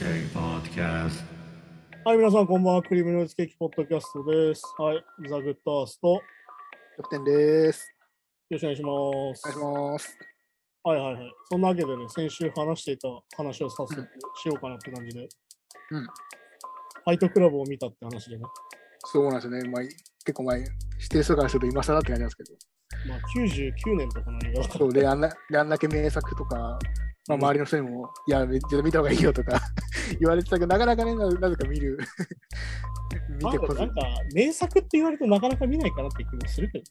Cake Podcast. はい、皆さん、こんばんは。クリームノイズケーキポッドキャストです。はい、ザ・グッドアースト。よキャプテンです。ろしくお願いします。お願いします。はいはいはい。そんなわけでね、先週話していた話を早速うんしようかなって感じで。うんファイトクラブを見たって話でね。そうなんですよね。まあ、結構前、指定数からすると今更って感じなんですけど。まあ、99年とかの映画。そうであんなで、あんだけ名作とか、まあ、周りの人にも、いや、めっちゃ見た方がいいよとか 言われてたけど、なかなかね、ななぜか見る。見まあてこず。いなんか、名作って言われるとなかなか見ないかなって気もするけど。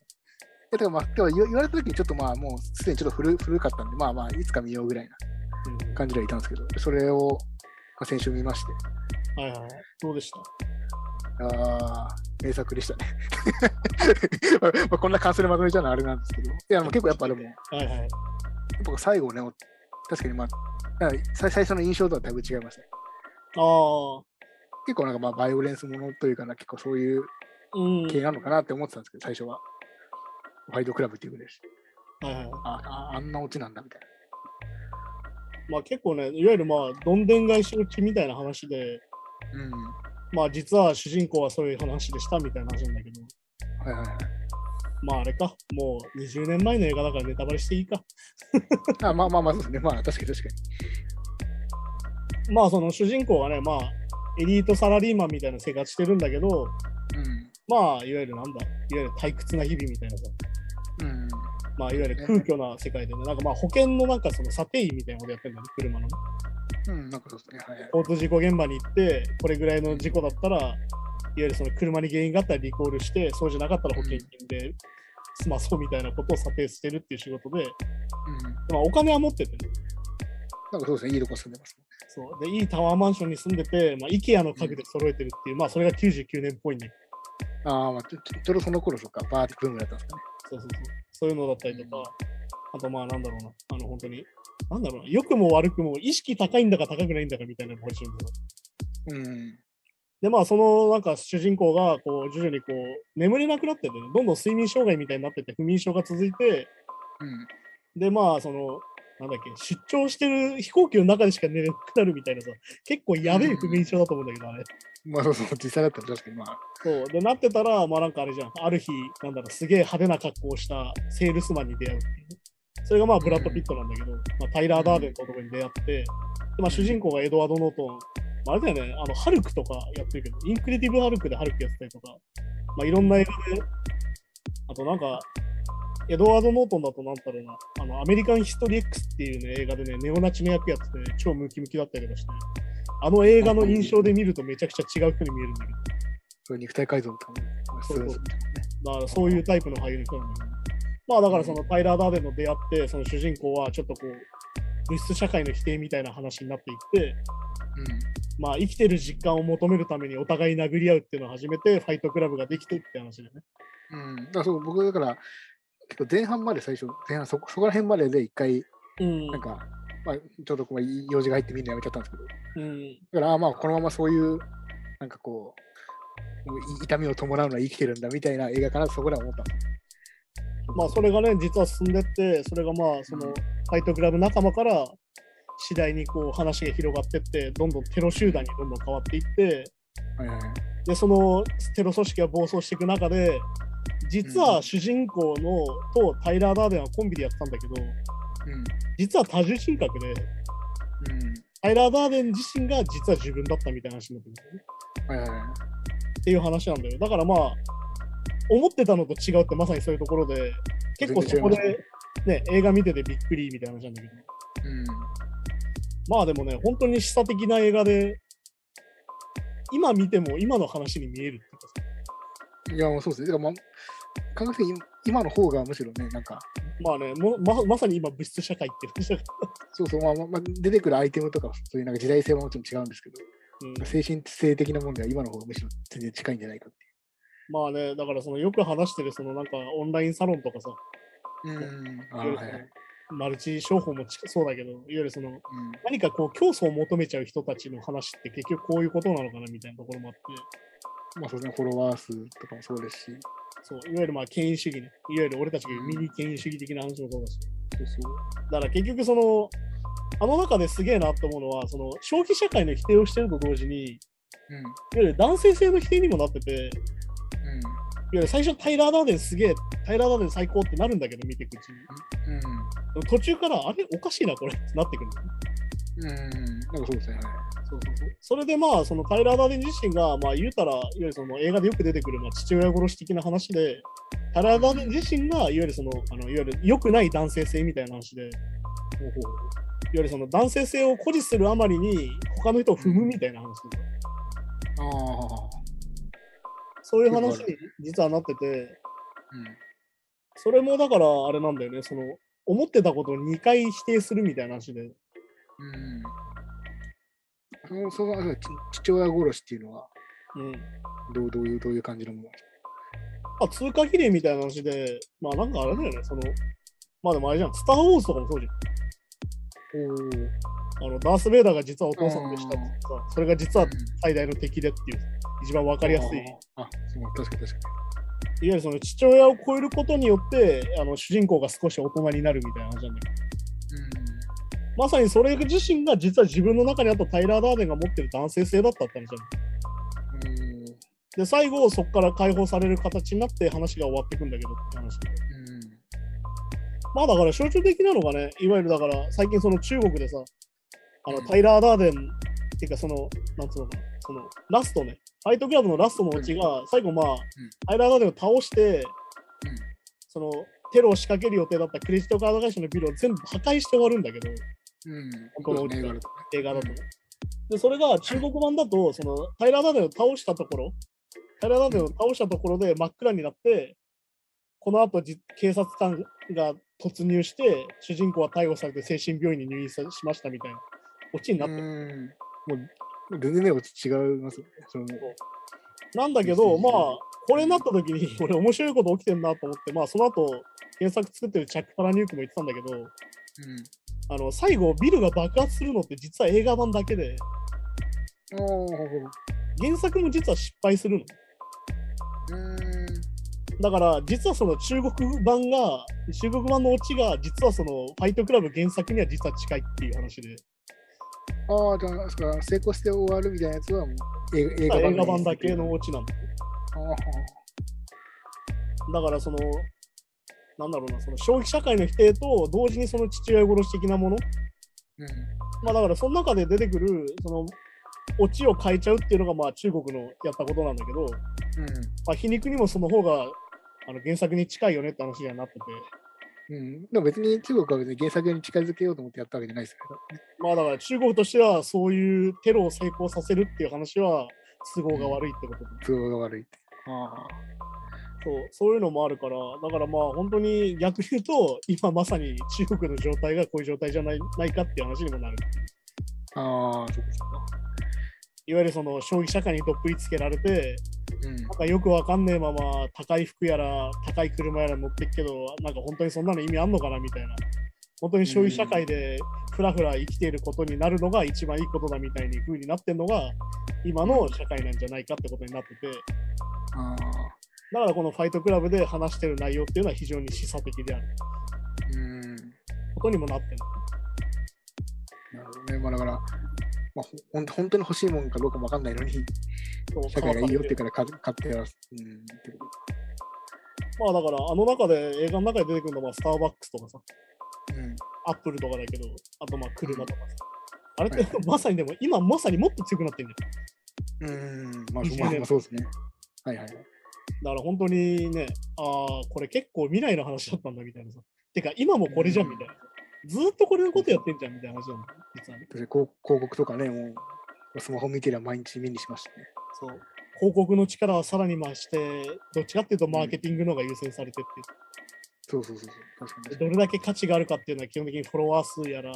や、てかまあ、言われた時にちょっとまあ、もうすでにちょっと古古かったんで、まあまあ、いつか見ようぐらいなうん感じではいたんですけど、それを、まあ、先週見まして、はいはいはい。どうでした？ああ、名作でしたね。まあまあ、こんな感想でまとめちゃうのはあれなんですけど、いや、もう結構やっぱでも、はいはい。僕最後ね、確かにまあ、最最初の印象とはだいぶ違いましたね。ああ、結構なんかまあバイオレンスものというかな、結構そういううん。系なのかなって思ってたんですけど、最初は。ファイトクラブっていうぐらいです。はいはい。ああ、あんなオチなんだみたいまあ結構ね、いわゆるまあ、どんでん返し落ちみたいな話で、な。うん。まあ実は主人公はそういう話でしたみたいな話なんだけど、はいはいはい。まああれか、もう20年前の映画だからネタバレしていいか。あまあまあまあ、そうですね。まあ確かに確かまあその主人公はね、まあエリートサラリーマンみたいな生活してるんだけど、に。まあいわゆるなんだ、いわゆる退屈な日々みたいなさ、うん。うん。まあいわゆる空虚な世界でね、なんかまあ保険のなんかその査定員みたいなことやってるんだね、車のね。うん、なんかそうですね。はいはい。交通事故現場に行って、これぐらいの事故だったら、いわゆるその車に原因があったらリコールして、そうじゃなかったら保険金で済まそうみたいなことを査定してるっていう仕事で、うん。まあ、お金は持っててね。なんかそうですね。いいとこ住んでます。そうでいいタワーマンションに住んでて、まあ、IKEA の家具で揃えてるっていう、まあそれが99年っぽいんだけど、ああ、まあちょちょその頃とか、バーってブームだったんですかね。そうそうそう。そういうのだったりとか、あとまあなんだろうな、あの本当に、なんだろうな、良くも悪くも意識高いんだか高くないんだかみたいなポジションで。うん。で、まあ、そのなんか主人公がこう徐々にこう眠れなくなってて、どんどん睡眠障害みたいになってて、不眠症が続いて、うん。で、まあ、その、なんだっけ、出張してる飛行機の中でしか寝れなくなるみたいなさ、結構やべえ不眠症だと思うんだけど、あれ。まあそうそう、実際だったら確かにまあ。そう。で、なってたら、まあなんかあれじゃん、ある日、なんだろう、すげえ派手な格好をしたセールスマンに出会うっていう。それがまあブラッド・ピットなんだけど、まあ、タイラー・ダーデンの男に出会って、でまあ、主人公がエドワード・ノートン、まあ、あれだよね、あの、ハルクとかやってるけど、インクレディブ・ハルクでハルクやってたりとか、まあいろんな映画で、あとなんか、エドワード・ノートンだとなんだろうな、あの、アメリカン・ヒストリー X っていうね、映画でね、ネオナチの役やってて、超ムキムキだったりとかして、あの映画の印象で見るとめちゃくちゃ違う人に見えるんだけど、そう肉体改造とかも、そうそう。だからそういうタイプの俳優の人なんだけど、まあだからそのタイラー・ダーデンの出会って、その主人公はちょっとこう、物質社会の否定みたいな話になっていって、まあ生きてる実感を求めるためにお互い殴り合うっていうのを始めて、ファイトクラブができてって話でね。うん。うん。だからそう、僕だから、前半まで最初、前半そこそこら辺までで一回、うん。なんか、まあ、ちょうどこう用事が入ってみんなやめちゃったんですけど、うん。だから、あまあ、このままそういう、なんかこう、痛みを伴うのは生きてるんだみたいな映画かなとそこでは思った。まあそれがね、実は進んでって、それがまあそのファイトクラブ仲間から次第にこう話が広がってって、どんどんテロ集団にどんどん変わっていって。で、そのテロ組織が暴走していく中で、実は主人公のとタイラー・ダーデンはコンビでやってたんだけど、実は多重人格で。タイラー・ダーデン自身が実は自分だったみたいな話になってるんだよね。っていう話なんだよ。だからまあ、思ってたのと違うってまさにそういうところで、結構そこで、ね、映画見ててびっくりみたいな話なんだけど、うん。まあでもね、本当に示唆的な映画で、今見ても今の話に見えるっていや、もうそうですね。まあ、感覚的に今の方がむしろね、なんか、まあねもま、まさに今物質社会っていう話だかそうそう、まあ、まあまあ、出てくるアイテムとか、そういうなんか時代性はもちろん違うんですけど、ら、うん。精神性的なもんでは今の方がむしろ全然近いんじゃないかってまあね、だからそのよく話してるそのなんかオンラインサロンとかさ、いう。うん。マルチ商法もちそうだけど、いわゆるそのうん。何かこう競争を求めちゃう人たちの話って結局こういうことなのかなみたいなところもあって、まあそうですね、フォロワー数とかもそうですし、そういわゆるまあ権威主義ね、いわゆる俺たちがミニ権威主義的な話もそうだし、そうそう。だから結局その、あの中ですげえなと思うのは、その消費社会の否定をしてると同時に、いわうん。ゆる男性性の否定にもなってて、いわうん。ゆる最初タイラー・ダーデンすげえ、タイラー・ダーデン最高ってなるんだけど、見ていくうちに。うん。途中から、あれおかしいな、これってなってくる。うん。なんかそうですね。はい。そうそうそうそれでまあ、そのタイラー・ダーデン自身が、まあ言うたら、いわゆるその映画でよく出てくる、まあ、父親殺し的な話で、タイラー・ダーデン自身が、いわゆるその、あのいわゆる良くない男性性みたいな話で、いわゆるその男性性を誇示するあまりに、他の人を踏むみたいな話で、ああ。そういう話に実はなってて、うん。それもだからあれなんだよね、その、思ってたことを2回否定するみたいな話で、うん。あの、その、父親殺しっていうのは、うん。どうどういう、どういう感じのもの？まあ、通過儀礼みたいな話で、まあなんかあれだよね、その、まあでもあれじゃん、スター・ウォーズとかもそうじゃん。あの、ダース・ベイダーが実はお父さんでしたってさ、それが実は最大の敵でっていう、一番わかりやすい。いわああ、そう、確かに確かゆるその父親を超えることによって、あの、主人公が少し大人になるみたいな話なんだけど、に。まさにそれ自身が実は自分の中にあったタイラー・ダーデンが持ってる男性性だったって話なんだよ。うん。うん。で、最後、そこから解放される形になって話が終わっていくんだけどって話で。まあだから象徴的なのがね、いわゆるだから最近その中国でさ、あのうん。タイラー・ダーデンっていうかその、なんつうのかな、そのラストね、ファイトクラブのラストのうちが、最後まあ、タイラー・ダーデンを倒して、そのテロを仕掛ける予定だったクレジットカード会社のビルを全部破壊して終わるんだけど、うん。この映画だと映画だとね。で、それが中国版だと、そのタイラー・ダーデンを倒したところ、タイラー・ダーデンを倒したところで真っ暗になって、この後じ警察官が突入して、主人公は逮捕されて精神病院に入院さしましたみたいなオチになってる。うん。もう、全然ね、違いますよね。そのなんだけど、まあ、これになった時に、俺面白いこと起きてんなと思って、まあ、その後、原作作ってるチャック・パラニュークも言ってたんだけど、あの最後、ビルが爆発するのって実は映画版だけで、原作も実は失敗するの。うん。だから、実はその中国版が、中国版のオチが、実はそのファイトクラブ原作には実は近いっていう話で、ああ、じゃあ、ですから成功して終わるみたいなやつはもう映映画版映画版だけのオチなんだ。あだから、その、なんだろうな、その消費社会の否定と同時にその父親殺し的なもの、ーうん。まあだからその中で出てくる、その、オチを変えちゃうっていうのがまあ中国のやったことなんだけど、うん。まあ、皮肉にもその方があの原作に近いよねって話にはなってて、うん、でも別に中国は別に原作に近づけようと思ってやったわけじゃないですよね。まあだから中国としてはそういうテロを成功させるっていう話は都合が悪いってことで、都合が悪いって。あそうそういうのもあるから、だからまあ本当に逆に言うと、今まさに中国の状態がこういう状態じゃないないかっていう話にもなる。あ、ああ、そうかそうか。いわゆるその消費社会にどっぷりつけられて、うんなんかよくわかんねえまま高い服やら高い車やら乗ってっけど、なんか本当にそんなの意味あんのかなみたいな。本当に消費社会でふらふら生きていることになるのが一番いいことだみたいに風になってんのが今の社会なんじゃないかってことになってて、あだからこのファイトクラブで話してる内容っていうのは非常に示唆的であるーうん。ことにもなってる。なるほどね。まあだから、まあ、本当に欲しいもんかどうかもわかんないのに、社会がいいよってから買買ってやらす。うん。まあだからあの中で映画の中で出てくるのはスターバックスとかさ、うん。アップルとかだけど、あとまあ車とかさ。あれ？っはいて まさにでも今まさにもっと強くなってるんだよ。うん。まあ、20まあまあそうですね。はいはいはい。だから本当にね、ああ、これ結構未来の話だったんだみたいなさ。てか今もこれじゃんみたいな。ずーっとこれのことやってんじゃんみたいな話だよ、実はね。広広告とかね、もう、スマホ見てりゃ毎日目にしましたね。そう。広告の力はさらに増して、どっちかっていうとマーケティングの方が優先されてって、そうそうそうそう。確かにどれだけ価値があるかっていうのは基本的にフォロワー数やら、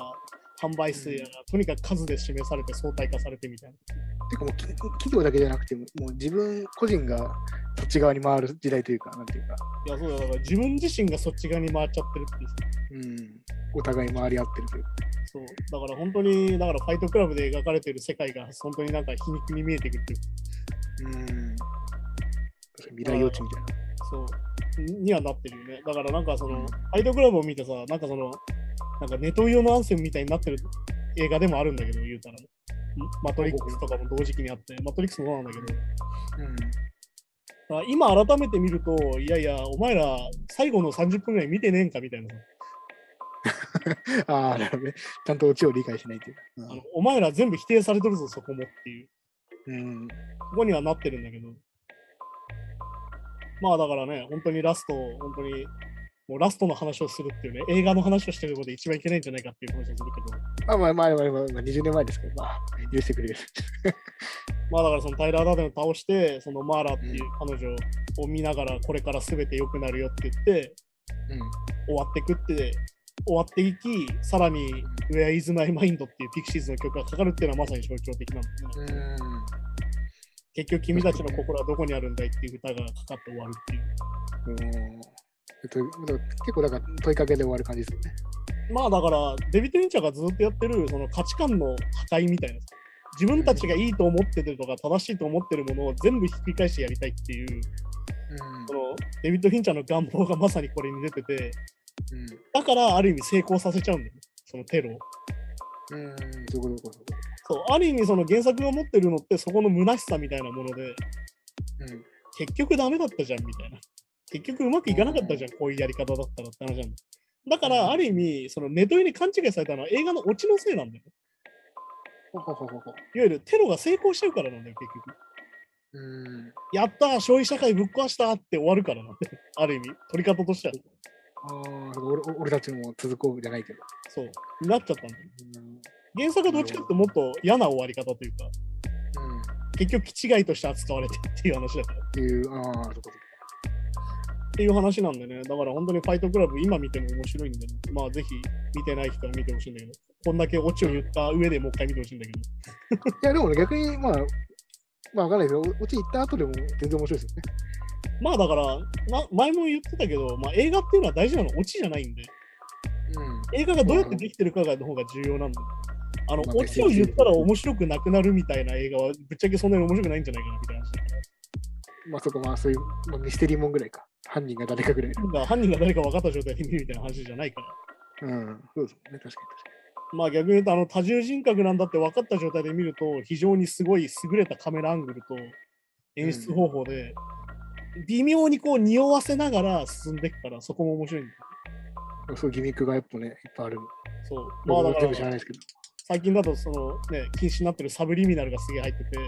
販売数やら、とにかく数で示されて相対化されてみたいな。に。てかもうき企業だけじゃなくても、もう自分個人がそっち側に回る時代というか、なんていうか、いや、そうだ、だから自分自身がそっち側に回っちゃってるっていう。うん、お互い回り合ってるというか。そう。だから本当に、だからファイトクラブで描かれてる世界が本当になんか皮肉に見えてくるっていうかうん。未来予知みたいな。そう。にはなってるよね。だからなんかその、うんファイトクラブを見てさ、なんかその、なんかネトウヨのアンセムみたいになってる映画でもあるんだけど、言うたら。マトリックスとかも同時期にあって、マトリックスもそうなんだけど、うん。あ今改めて見ると、いやいや、お前ら最後の30分ぐらい見てねえんかみたいなさ。ああ、なるほどね。ちゃんとオチを理解しないというか。あのお前ら全部否定されてるぞ、そこもっていう。うん。ここにはなってるんだけど。まあだからね、本当にラスト、本当に、もうラストの話をするっていうね、映画の話をしてることで一番いけないんじゃないかっていう話をするけど、まあまあまあまあまあ、20年前ですけど、まあ、許してくれる。まあだからそのタイラー・ダーデンを倒して、そのマーラっていう彼女を見ながら、これから全て良くなるよって言って、うん終わってくって、終わっていき、さらに Where is my mind っていうピクシーズの曲がかかるっていうのはまさに象徴的なんだね。結局君たちの心はどこにあるんだいっていう歌がかかって終わるっていう。うんえっと、結構だから問いかけで終わる感じですよね。まあだから、デビッド・リンチャーがずっとやってるその価値観の破壊みたいなさ。自分たちがいいと思ってるとか正しいと思ってるものを全部ひっくり返してやりたいっていう、そのデビッド・フィンチャーの願望がまさにこれに出てて、うん。だからある意味成功させちゃうんだよね、そのテロを。うん。そう、ある意味その原作が持ってるのってそこの虚しさみたいなもので、うん。結局ダメだったじゃんみたいな。結局うまくいかなかったじゃん、こういうやり方だったらって話なんだ。だから、ある意味、そのネトウヨに勘違いされたのは映画のオチのせいなんだよ。ほほほほほ。いわゆるテロが成功しちゃうからなんだよ、結局。うん。やったー、消費社会ぶっ壊したって終わるからなんだよ。ある意味、取り方としては。ああ、俺俺たちも続こうじゃないけど。そう、になっちゃったんだよ。うん。原作はどっちかってもっと嫌な終わり方というか、うん。っ結局、気違いとして扱われてっていう話だから。っていう、ああ、そういうこと。ていう話なんでね、だから本当にファイトクラブ、今見ても面白いんで、ね、まあぜひ見てない人は見てほしいんだけど、こんだけオチを言った上でもう一回見てほしいんだけど、いや、でもね、逆に、まあ、まあ、わかんないけど、落ち行った後でも全然面白いですよね。まあだから、ま、前も言ってたけど、まあ映画っていうのは大事なのはオチじゃないんで、うん。映画がどうやってできてるかがの方が重要なんで、あの、まあオチを言ったら面白くなくなるみたいな映画はぶっちゃけそんなに面白くないんじゃないかなみたいな。まあ、そこ、まあ、そういう、まあ、ミステリーもんぐらいか。犯人が誰かぐらい。犯人が誰か分かった状態で見るみたいな話じゃないから。うん。そうですね、確かに確かまあ逆に言うと、あの多重人格なんだって分かった状態で見ると、非常にすごい優れたカメラアングルと演出方法で、微妙にこう匂わせながら進んでいくから、そこも面白いんだ。そうギミックがやっぱね、いっぱいある。そう。まあだから僕も全部知らないですけど。最近だとそのね、禁止になってるサブリミナルがすげえ入ってて、うん。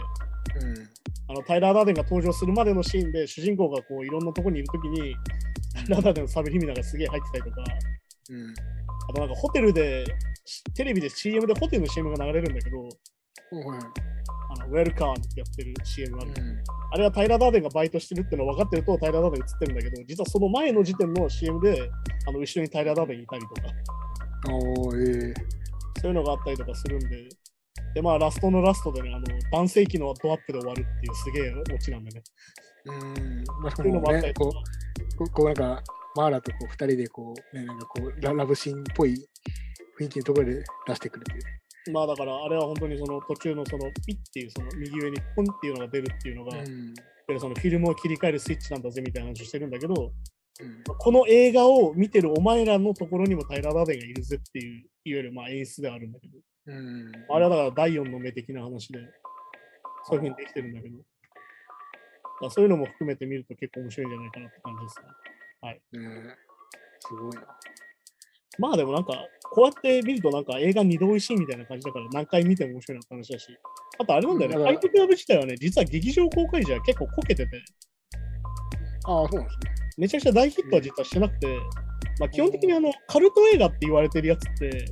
あのタイラー・ダーデンが登場するまでのシーンで主人公がこういろんなとこにいるときに、タイラー・ダーデンのサブリミナルがすげえ入ってたりとか、うん。あとなんかホテルで、テレビで CM でホテルの CM が流れるんだけど、はい。あのウェルカーってやってる CM がある。うん。あれはタイラー・ダーデンがバイトしてるってのを分かってるとタイラー・ダーデン映ってるんだけど、実はその前の時点の CM で、あの後ろにタイラー・ダーデンいたりとか、ええそういうのがあったりとかするんで、で、まあラストのラストでね、あの男性器のドアップで終わるっていうすげえオチなんでね。うん。まあ、そういうのもあったりとかこう、こうこうなんか、マーラとこう二人でこう、ね、なんかこうラ、ラブシーンっぽい雰囲気のところで出してくるっていうね。まあだからあれは本当にその途中のそのピッっていうその右上にポンっていうのが出るっていうのが、うん。でそのフィルムを切り替えるスイッチなんだぜみたいな話をしてるんだけど、うん。この映画を見てるお前らのところにもタイラー・ダーデンがいるぜっていう、いわゆるまあ演出ではあるんだけど、うん。あれはだから第4の目的な話で、そういうふうにできてるんだけど、だそういうのも含めて見ると結構面白いんじゃないかなって感じですね。ねすごいな。まあでもなんか、こうやって見るとなんか映画二度美味しいみたいな感じだから何回見ても面白いなって話だし、あとあれなんだよね、うん。ファイトクラブ自体はね、実は劇場公開時は結構こけてて、ああ、そうなんですね。めちゃくちゃ大ヒットは実はしてなくて、まあ基本的にあの、カルト映画って言われてるやつって、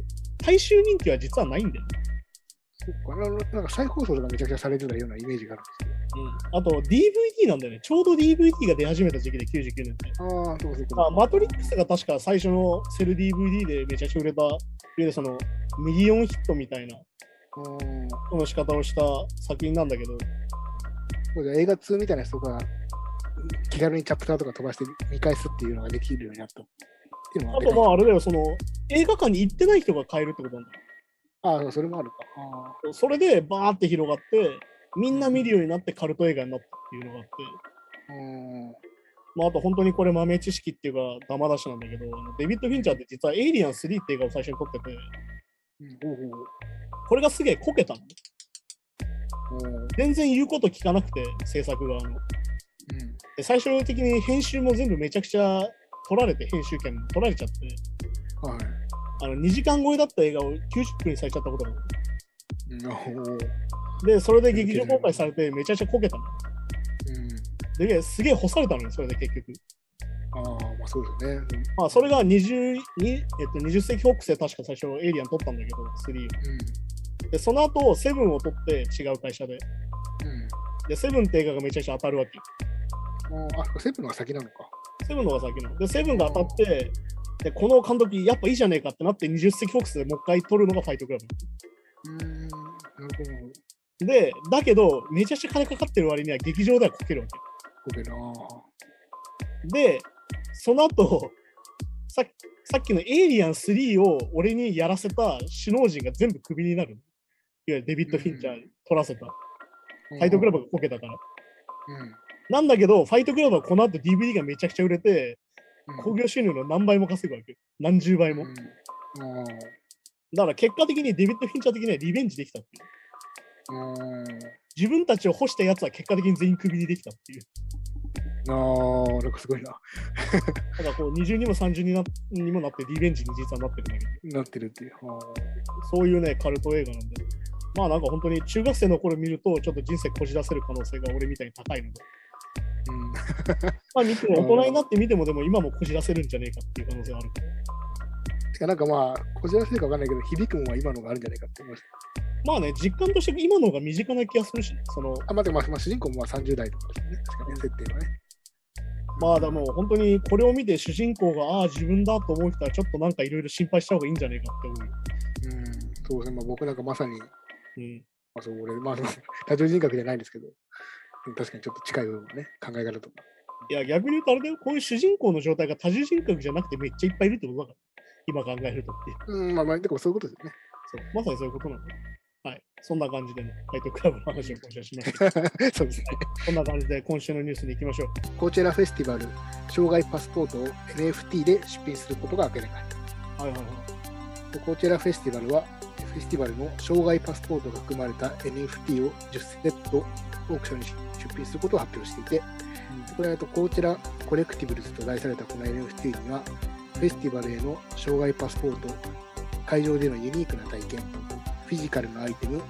大衆人気は実はないんだよね。そっかななんか再放送とかめちゃくちゃされてたようなイメージがあるんですけど。うん、あと DVD なんだよね。ちょうど DVD が出始めた時期で99年って。ああ、そうそうあマトリックスが確か最初のセル DVD でめちゃくちゃ売れた、いわゆるそのミリオンヒットみたいなうん。その仕方をした作品なんだけど、そうだ映画2みたいな人が気軽にチャプターとか飛ばして見返すっていうのができるようになったっていうのはあとまああれだよ、その映画館に行ってない人が買えるってことなんだよ。ああ、それもあるか。あそれでバーって広がって、みんな見るようになってカルト映画になったっていうのがあって、あ。うん。まあ、あと本当にこれ豆知識っていうか、ダマ出しなんだけど、あのデビッド・フィンチャーって実はエイリアン3って映画を最初に撮ってて、うん、これがすげえこけたの。おうおう全然言うこと聞かなくて、制作側の。うんで最終的に編集も全部めちゃくちゃ取られて、編集権も取られちゃって、はい。あの2時間超えだった映画を90分にされちゃったことがある。うんおうで、それで劇場公開されてめちゃくちゃこけたの。うん、で、すげえ干されたのよ、それで結局。ああ、まあそうですよね。まあ、それが 20, に、えっと、20世紀フォックスで確か最初エイリアン撮ったんだけど、3を。うで、その後、セブンを撮って違う会社で。ん。うん。で、セブンって映画がめちゃくちゃ当たるわけ。ああ、セブンのが先なのか。セブンのが先なの。で、セブンが当たって、で、この監督、やっぱいいじゃねえかってなって、20世紀フォックスでもう一回撮るのがファイトクラうーん、なるブ。で、だけど、めちゃくちゃ金かかってる割には劇場ではこけるわけ。ほど。こで、その後、さっさっきのエイリアン3を俺にやらせた首脳陣が全部クビになる。いわゆるデビッド・フィンチャーに取らせた。れファイトクラブがこけたから。うん。なんだけど、ファイトクラブはこの後 DVD がめちゃくちゃ売れて、うん興行収入の何倍も稼ぐわけ。何十倍も。うんあだから結果的にデビッド・フィンチャー的にはリベンジできたっていう。ーうん自分たちを干したやつは結果的に全員クビにできたっていう。あー、なんかすごいな。だからこう20にも30になにもなってリベンジに実はなってるんだけど、なってるっていう。そういうね、カルト映画なんで。まあなんか本当に中学生の頃見るとちょっと人生こじ出せる可能性が俺みたいに高いので、うん。まあ見ても大人になって見てもでも今もこじ出せるんじゃねえかっていう可能性はあるから。しかなんかまあ、こじらせるかわかんないけど、響くもんは今のがあるんじゃないかって思いましまあね、実感として今の方が身近な気がするし、そのた。あ、待って、まあ、まあ、主人公もまあ30代とかですね。確かに、設定はね。まあでも本当にこれを見て主人公がああ自分だと思う人はちょっとなんかいろいろ心配した方がいいんじゃねえかって思う。うん。そうですね。まあ、僕なんかまさに、うん、まあ、そう、俺、まあ、多重人格じゃないんですけど、うん確かにちょっと近い部分がね、考え方とか。いや逆に言うとあれだよ、こういう主人公の状態が多重人格じゃなくてめっちゃいっぱいいるってことだから、今考えるとっていう。うん、まあまあ、でもそういうことですよね。そうまさにそういうことなんだよ。はい。そんな感じでね、ファイトクラブの話を今週はしました。そうですね。こんな感じで今週のニュースに行きましょう。コーチェラフェスティバル、障害パスポートを NFT で出品することが明らかに。はいはいはい。でコーチェラフェスティバルは、フェスティバルの障害パスポートが含まれた NFT を10セットオークションに出品することを発表していて、これはとコーチェラコレクティブルズと題されたこの NFT には、フェスティバルへの障害パスポート、会場でのユニークな体験、フィジカルのアイテム、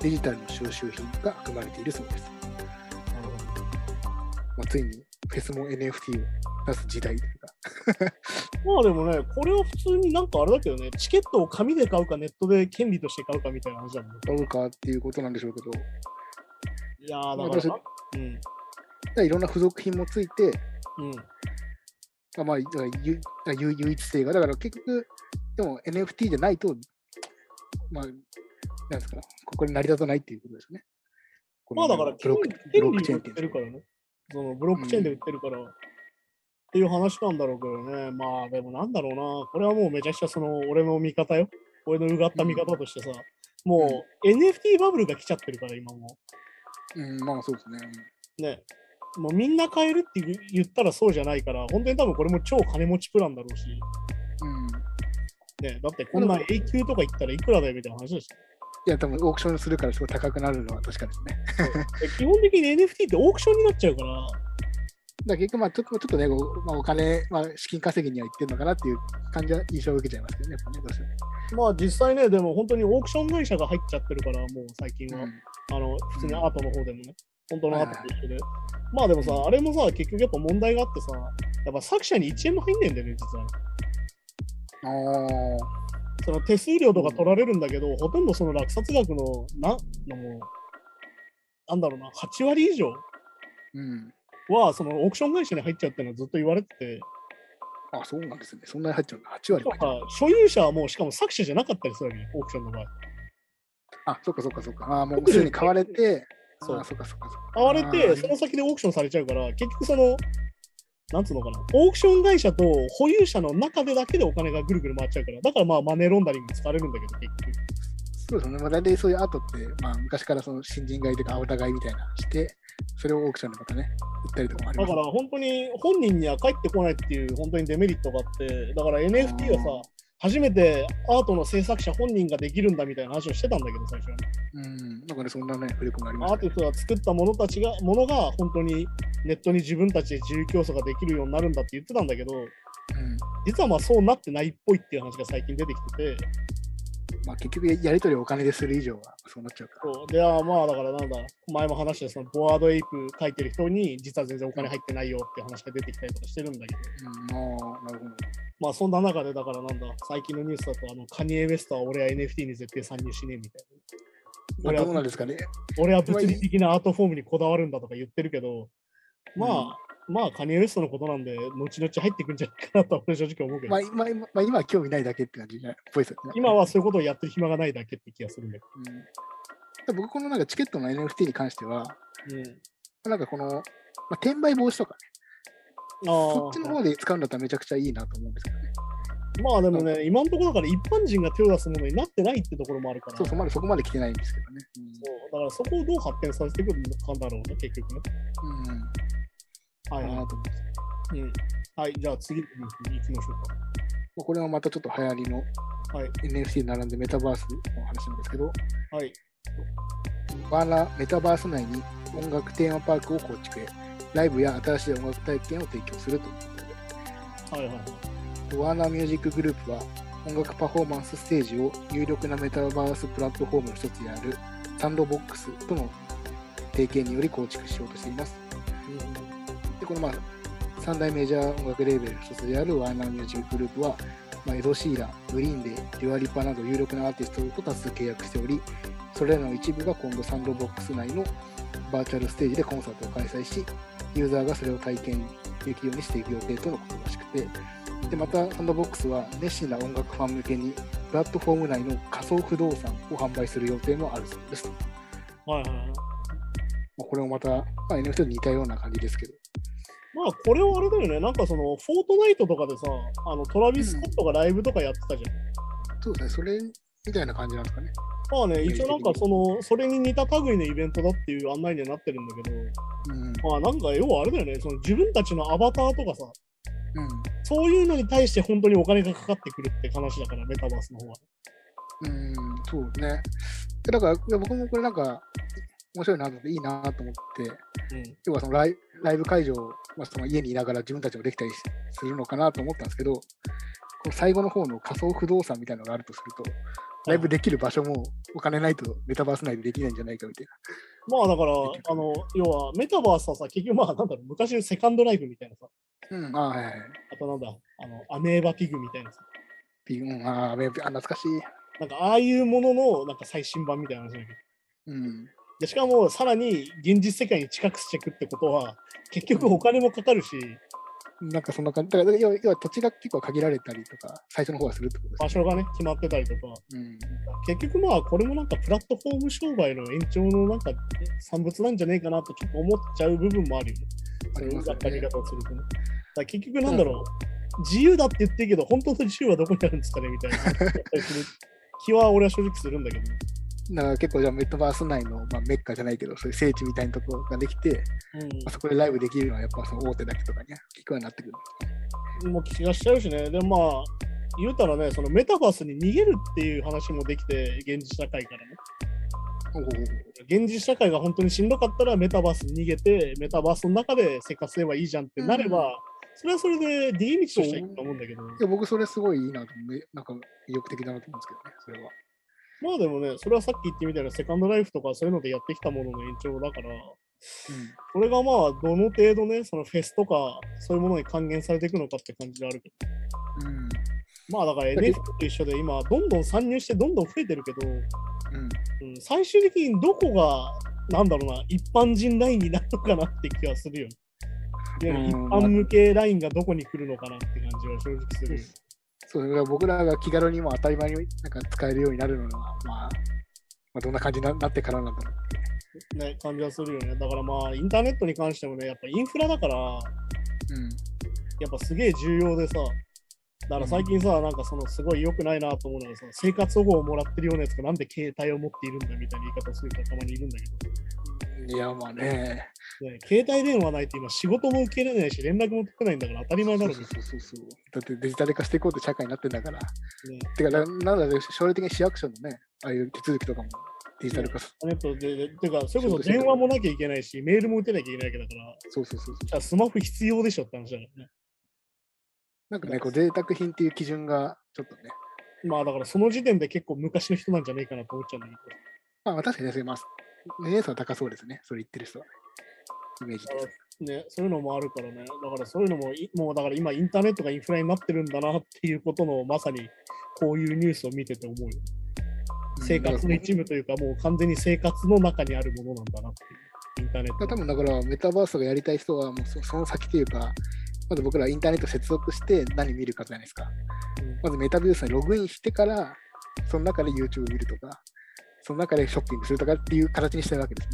デジタルの収集品が含まれているそうです。なるほどまあ、ついにフェスも NFT を出す時代というか。まあでもね、これは普通になんかあれだけどね、チケットを紙で買うかネットで権利として買うかみたいな話だもんね。買うかっていうことなんでしょうけど、いやだからな、うん。いろんな付属品もついて、うん。あまあ、唯唯一性が、だから結局、でも NFT じゃないと、まあ、なんですか、ここに成り立たないっていうことですね。まあだから、ブロックチェーンですかてるからね。そのブロックチェーンで売ってるから、っていう話なんだろうけどね。まあでもなんだろうな。これはもうめちゃくちゃその俺の見方よ。俺のうがった見方としてさ、もう NFT バブルが来ちゃってるから今もうん、まあそうですね。う。ね。もうみんな買えるって言ったらそうじゃないから、本当に多分これも超金持ちプランだろうし、うん。ね、だってこんな永久とか言ったらいくらだよみたいな話だし。いや、多分オークションするからすごい高くなるのは確かですね。で基本的に NFT ってオークションになっちゃうから、だ結局、まあちょっとちょっとね、まあ、お金、まあ、資金稼ぎにはいってるのかなっていう感じは印象を受けちゃいますけどね、やっぱね、どうしても。まあ実際ね、でも本当にオークション会社が入っちゃってるから、もう最近は。うんあの、普通にアートの方でもね、本当のアートはいと一緒で。まあでもさ、あれもさ、結局やっぱ問題があってさ、やっぱ作者に1円も入んねえんだよね、実は。あその手数料とか取られるんだけど、ほとんどその落札額の、な、のもう、なんだろうな、8割以上うん。は、そのオークション会社に入っちゃうっていうのはずっと言われてて、あ、そうなんですね。そんなに入っちゃうんだ。8割もと所有者はもうしかも作者じゃなかったりするわけよ、オークションの場合。あ、そっかそっかそっか。あ、もうすでに買われて、そうあ、そっかそっかそっか。買われあて、ーその先でオークションされちゃうから、結局その、なんつうのかな、オークション会社と保有者の中でだけでお金がぐるぐる回っちゃうから、だからまあマネーロンダリングに使われるんだけど、結局。そうですね。まあ、大体そういうアートって、まあ、昔からその新人買いとか青田買いみたいなのして、それをオークションでまたね、売ったりとかもありますだから本当に本人には返ってこないっていう本当にデメリットがあって、だから NFT はさ、初めてアートの制作者本人ができるんだみたいな話をしてたんだけど、最初は。うん。なんかね、そんなね、振り込みありましたね。アーティストが作ったものたちが、ものが本当にネットに自分たちで自由競争ができるようになるんだって言ってたんだけど、うん。実はまあそうなってないっぽいっていう話が最近出てきてて、まあ、結局、やり取りをお金でする以上はそうなっちゃうから。そうで、あまあだからなんだ、前も話したそのボワードエイプ書いてる人に実は全然お金入ってないよって話が出てきたりとかしてるんだけど、うん、ああ、なるほど。まあそんな中でだからなんだ、最近のニュースだとあのカニエ・ウェストは俺は NFT に絶対参入しねえみたいな。まあ、どうなんですかね。俺は物理的なアートフォームにこだわるんだとか言ってるけど、まあ、まあカニエ・ウェストのことなんで、後々入ってくんじゃないかなと正直思うけど、まあ、今、今まあ、今は興味ないだけって感じいっぽいですよね。今はそういうことをやってる暇がないだけって気がするんだけうん、僕、このなんかチケットの NFT に関しては、ど。うん、なんかこの、まあ、転売防止とかね、あそっちのあ方で使うんだったらめちゃくちゃいいなと思うんですけどね。まあでもね、今のところだから一般人が手を出すものになってないってところもあるから、そうそう、まだそこまで来てないんですけどね。そうだからそこをどう発展させていくのかだろうね、結局ね。うん。うん。はい、はかなと思って。いうんはい、じゃあ次に行きましょうこれはまたちょっと流行りのか。はい、NFT に並んでメタバースの話なんですけど、はい、ワーナーメタバース内に音楽テーマパークを構築へ、ライブや新しい音楽体験を提供するということで、はい、はい。ワーナーミュージックグループは音楽パフォーマンスステージを有力なメタバースプラットフォームの一つであるサンドボックスとの提携により構築しようとしています。でこのまあ三大メジャー音楽レーベルの一つであるワーナーミュージックグループは、まあ、エド・シーラン、グリーンデー、デュア・リパなど有力なアーティストと多数契約しており、それらの一部が今後サンドボックス内のバーチャルステージでコンサートを開催し、ユーザーがそれを体験できるようにしていく予定とのことらしくて、でまたサンドボックスは熱心な音楽ファン向けにプラットフォーム内の仮想不動産を販売する予定もあるそうです。はい、はい。まあ、これもまた、まあ、NFT と似たような感じですけど、まあ、これはあれだよね。なんかその、フォートナイトとかでさ、あのトラビス・スコットがライブとかやってたじゃん。そうですね、それみたいな感じなんですかね。まあね、一応なんかその、それに似た類のイベントだっていう案内にはなってるんだけど、うん。まあなんか要はあれだよね、その自分たちのアバターとかさ、うん。そういうのに対して本当にお金がかかってくるって話だから、メタバースの方は。うん、そうね。でだから、僕もこれなんか、面白いなと思って、いいなと思って、うん。要はそのライライブ会場、まあ、その家にいながら自分たちもできたりするのかなと思ったんですけど、この最後の方の仮想不動産みたいなのがあるとすると、ライブできる場所もお金ないとメタバース内でできないんじゃないかみたいまあだから、あの、要はメタバースはさ、結局まあなんだろう、昔のセカンドライフみたいなさ、な。うん、ああ、はいはい。あとなんだ、あの、アメーバピグみたいなさ、ピうん、ああ懐かしい。なんかああいうもののなんか最新版みたいな話だけど。うん。でしかもさらに現実世界に近くしていくってことは結局お金もかかるしなんかそんな感じ。だから要は要は土地が結構限られたりとか、最初の方はするってことです場所がね決まってたりとかうん。結局まあこれもなんかプラットフォーム商売の延長のなんか産物なんじゃねえかなとちょっと思っちゃう部分もあるよね。そういうやったり方をするとね。だ結局なんだろう、自由だって言ってるけど本当の自由はどこにあるんですかねみたいな 気は俺は正直するんだけどね。だから結構じゃあメタバース内の、まあ、メッカじゃないけど、そういう聖地みたいなところができて、うんまあ、そこでライブできるのはやっぱその大手だけとかに聞くようになってくる。もう気がしちゃうしね。でもまあ、言うたらね、そのメタバースに逃げるっていう話もできて、現実社会からね。現実社会が本当にしんどかったらメタバースに逃げて、メタバースの中で生活すればいいじゃんってなれば、うんそれはそれで D 道としてはいいと思うんだけど、いや僕それすごいいいなと思う。なんか意欲的だなと思うんですけどね、それは。まあでもね、それはさっき言ってみたいなセカンドライフとかそういうのでやってきたものの延長だから、それがまあ、どの程度ね、そのフェスとかそういうものに還元されていくのかって感じであるけど、うん。うん。まあだから NFT と一緒で今、どんどん参入してどんどん増えてるけど、うん。うん、最終的にどこが、なんだろうな、一般人ラインになるのかなって気はするよね。一うん般向けラインがどこに来るのかなって感じは正直するよ。そうだから僕らが気軽にも当たり前になんか使えるようになるのは、まあ、まあ、どんな感じにななってからなんだろう。ね、感じはするよね。だからまあ、インターネットに関してもね、やっぱインフラだから、やうん。っぱすげえ重要でさ、だから最近さ、なんかそのすごい良くないなと思うのはさ、生活保護をもらってるようなやつがなんで携帯を持っているんだみたいな言い方をする人がたまにいるんだけいや、まあね。ど、ね、携帯電話ないと今仕事も受けれないし連絡も取れないんだから当たり前だろそうそうそうそう。だってデジタル化していこうって社会になってんだから。ねてか、ななんだろう、将来的に市役所のね、ああいう手続きとかもデジタル化すネットで、でてか、それこそ電話もなきゃいけないし、メールも打てなきゃいけないわけだから、そうそうそうそう。じゃあスマホ必要でしょって話だからね。なんかね、こう贅沢品っていう基準がちょっとね、まあだからその時点で結構昔の人なんじゃねえかなと思っちゃうんだけまあ確かにね、ます。高そうですね、それ言ってる人はね。イメージで。ど、ね、そういうのもあるからね。だからそういうのもい、もうだから今インターネットがインフラになってるんだなっていうことのまさにこういうニュースを見てて思うよ。生活の一部というか、もう完全に生活の中にあるものなんだなっていう。インターネット。多分だからメタバースがやりたい人はもうそその先というか、まず僕らインターネット接続して何見るかじゃないですか。うんまずメタバースにログインしてから、その中で YouTube を見るとか、その中でショッピングするとかっていう形にしたいわけです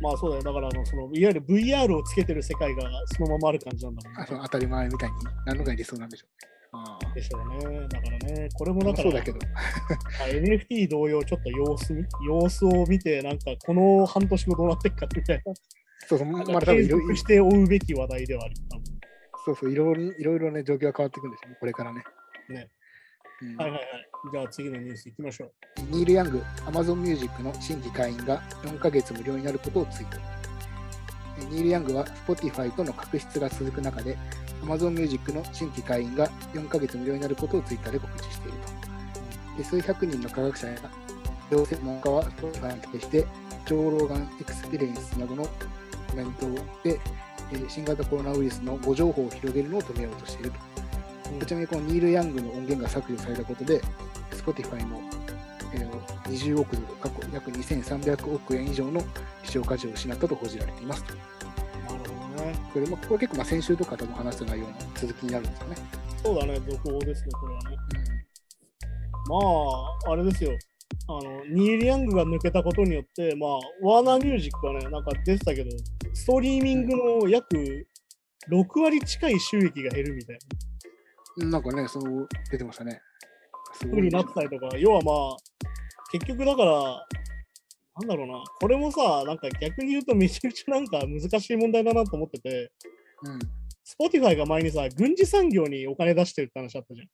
まあそうだよ。だからあのそのいわゆる VR をつけてる世界がそのままある感じなんだもんねあその当たり前みたいになるのが理想なんでしょうね。でしょうね。だからね、これもだから、そうだけど。あ NFT 同様、ちょっと様子見様子を見て、なんかこの半年後どうなっていくかみたいそうそう、まだ多分継いろいろ続して追うべき話題ではある。そうそういろいろいろいろね、状況が変わっていくんですよね、これからね。ねうんはいはいはい。じゃあ次のニュースいきましょう。ニール・ヤング、Amazon Music の新規会員が4ヶ月無料になることをツイート。えニール・ヤングは Spotify との確執が続く中で、Amazon Music の新規会員が4ヶ月無料になることをツイッターで告知していると。で数百人の科学者や医療専門家は Spotify に対して、ジョー・ローガン・エクスペリエンスなどのコメントで、えー新型コロナウイルスの誤情報を広げるのを止めようとしていると。ちなみにこのニール・ヤングの音源が削除されたことで、Spotify の、えー20億ドル、過去約2300億円以上の視聴価値を失ったと報じられていますと。なるほどね。これもこれ結構まあ先週とかとも話した内容の続きになるんですよね。そうだね、続報ですね、これはね。まあ、あれですよ。あの、ニール・ヤングが抜けたことによって、まあ、ワーナーミュージックはね、なんか出てたけど、ストリーミングの約6割近い収益が減るみたいなうんなんかね、その出てましたね。す風になってたりとか、要はまあ、結局だから、なんだろうな、これもさ、なんか逆に言うとめちゃくちゃなんか難しい問題だなと思ってて、うん。Spotify が前にさ、軍事産業にお金出してるって話あったじゃ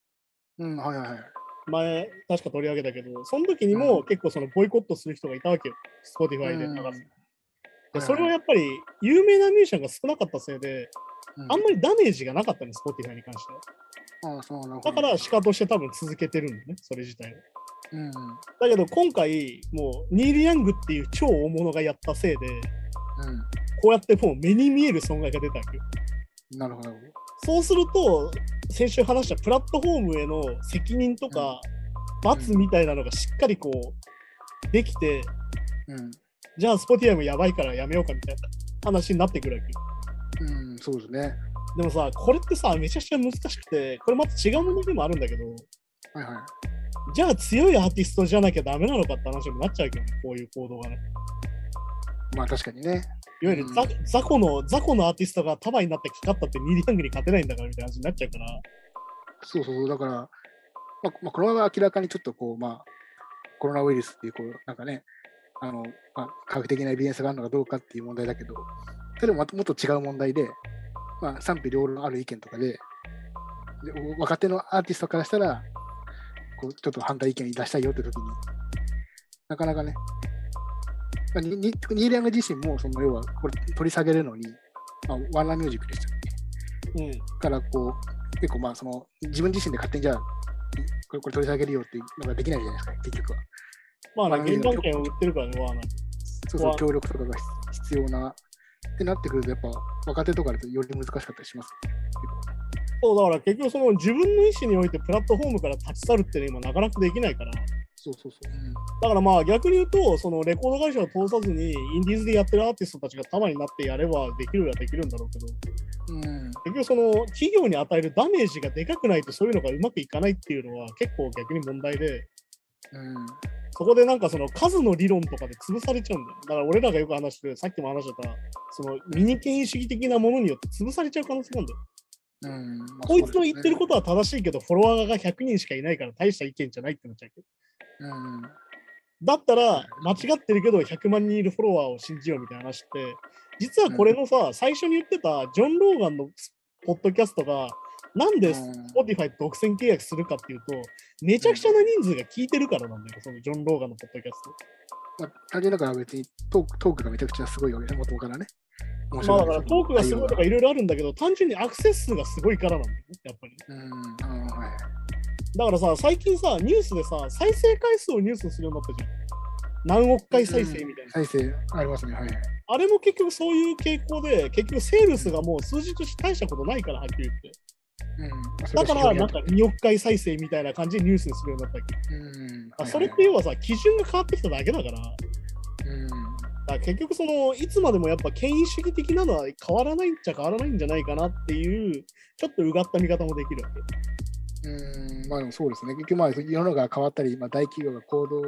ん。うん、はいはいはい。前、確か取り上げたけど、その時にも結構そのボイコットする人がいたわけよ。Spotify で流す。でそれはやっぱり有名なミュージシャンが少なかったせいで、うんあんまりダメージがなかったね、Spotify に関しては。ああ、そうなるほど。だから、シカとして多分続けてるんだよね、それ自体を。うんうん。だけど今回、もうニール・ヤングっていう超大物がやったせいで、こうやってもう目に見える損害が出たわけよ。うん。なるほど。そうすると、先週話したプラットフォームへの責任とか、罰みたいなのがしっかりこう、できて、ほど。じゃあ Spotify もやばいからやめようかみたいな話になってくるわけよ。うん。うん、そうですね。でもさ、これってさ、めちゃくちゃ難しくて、これまた違うものでもあるんだけど、はいはい。じゃあ強いアーティストじゃなきゃダメなのかって話にもなっちゃうけどね、こういう行動がね。まあ確かにね。いわゆるザ,、ザコの、ザコのアーティストが束になってかかったってニーリヤングに勝てないんだからみたいな話になっちゃうから、そうそうそう。だから、まあ、まあ、これは明らかにちょっとこう、まあ、コロナウイルスっていう、こう、なんかね、あの、まあ、科学的なエビデンスがあるのかどうかっていう問題だけど、それももっと違う問題で、まあ、賛否両論ある意見とかで、で若手のアーティストからしたら、こうちょっと反対意見出したいよって時に、なかなかね、まあ、ニール・ヤング自身も、その要は、これ取り下げるのに、まあ、ワーナーミュージックでしたよね。うん。からこう、結構まあその自分自身で勝手にじゃあ、これこれ取り下げるよっていうのができないじゃないですか、結局は。まあね、ワーナーミュージック原版権を売ってるからね、ワーナー。そうそうわ、協力とかが必必要な。ってなってくると、やっぱ若手とかだとより難しかったりしますね。そう、だから結局その自分の意思においてプラットフォームから立ち去るっていうのは今なかなかできないから、そうそうそう。うんだからまあ逆に言うと、そのレコード会社を通さずにインディーズでやってるアーティストたちが束になってやればできるはできるんだろうけど、うん、結局その企業に与えるダメージがでかくないとそういうのがうまくいかないっていうのは結構逆に問題で、うん、そこでなんかその数の理論とかで潰されちゃうんだよ。だから俺らがよく話してる、さっきも話してた、そのミニ権威主義的なものによって潰されちゃう可能性があるんだよ。うんまあこいつの言ってるこことは正しいけど、フォロワーが100人しかいないから大した意見じゃないってなっちゃうけど。と、うんだったら、間違ってるけど100万人いるフォロワーを信じようみたいな話って、実はこれのさ、最初に言ってたジョン・ローガンのポッドキャストが、なんでうん Spotify と独占契約するかっていうと、めちゃくちゃな人数が聞いてるからなんだよ、そのジョン・ローガンのポッドキャスト。まあ、単純だから別にトークトークがめちゃくちゃすごいわけで、元からね。面まあだいからトークがすごいとかいろいろあるんだけど、単純にアクセス数がすごいからなんだよね、やっぱり。うん、あはい。だからさ、最近さ、ニュースでさ、再生回数をニュースにするようになったじゃん。何億回再生みたいな。再生ありますね、はい。あれも結局そういう傾向で、結局セールスがもう数字として大したことないから、はっきり言って。うん、だから、なんかう2億回再生みたいな感じでニュースにするようになったわけ。ん、あそれって要はさ、基準が変わってきただけだから、だかうん、ら結局その、いつまでもやっぱ権威主義的なのは変わらないっちゃ変わらないんじゃないかなっていう、ちょっとうがった見方もできるわけ。うん、まあでもそうですね。結局まあ世の中が変わったり、まあ、大企業が行動を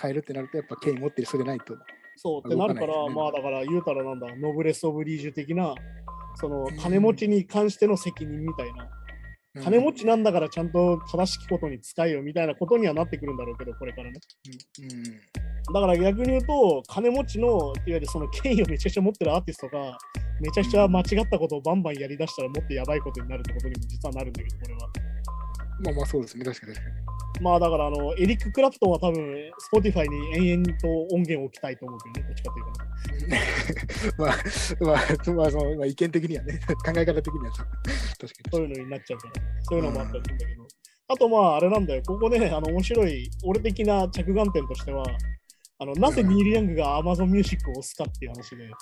変えるってなると、やっぱ権威持ってる人でないと。そうってなるから、まあだから言うたらなんだ、ノブレス・オブ・リージュ的な、そのうん金持ちに関しての責任みたいな、金持ちなんだからちゃんと正しきことに使えよみたいなことにはなってくるんだろうけど、これからね。うん、だから逆に言うと、金持ちの、いわゆるその権威をめちゃくちゃ持ってるアーティストが、めちゃくちゃ間違ったことをバンバンやりだしたらもっとやばいことになるってことにも実はなるんだけど、これは。まあまあそうですね、確かに確かに。まあだからあの、エリック・クラプトンは多分、Spotify に延々と音源を置きたいと思うけどね、どっちかというとね。まあ、まあ、まあ、そのまあ、意見的にはね、考え方的にはさ、確かそういうのになっちゃうから、そういうのもあったりするんだけど。あとまあ、あれなんだよ、ここね、あの面白い、俺的な着眼点としては、あのなぜニール・ヤングが Amazon Music を押すかっていう話で、に。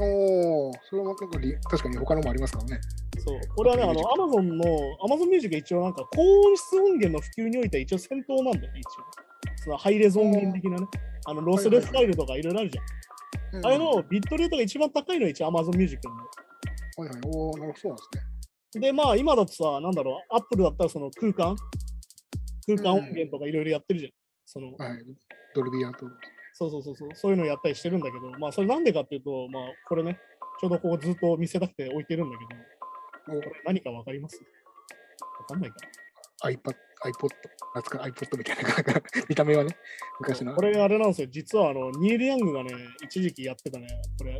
おお、それはなんかり確かに他のもありますからね。そう、これはね、あの Amazon の、Amazon Music が一応なんか高音質音源の普及においては一応先頭なんだよね、一応。そのハイレゾ音源的なね、あのロスレスファイルとかいろいろあるじゃん。あれのビットレートが一番高いのは一応 Amazon Music なんだよ。はいはい、おお、なるほど、そうなんですね。で、まあ今だとさ、なんだろう、Apple だったらその空間空間音源とかいろいろやってるじゃん。そのはい。ドルビーアート。そうそうそうそう、そういうのやったりしてるんだけど、まあそれなんでかっていうと、まあこれね、ちょうどこうずっと見せたくて置いてるんだけど、何かわかります？わかんないか iPad、iPod、懐か iPod みたいな、見た目はね、な昔の。これあれなんですよ、実はあのニール・ヤングがね、一時期やってたね、これ、あ、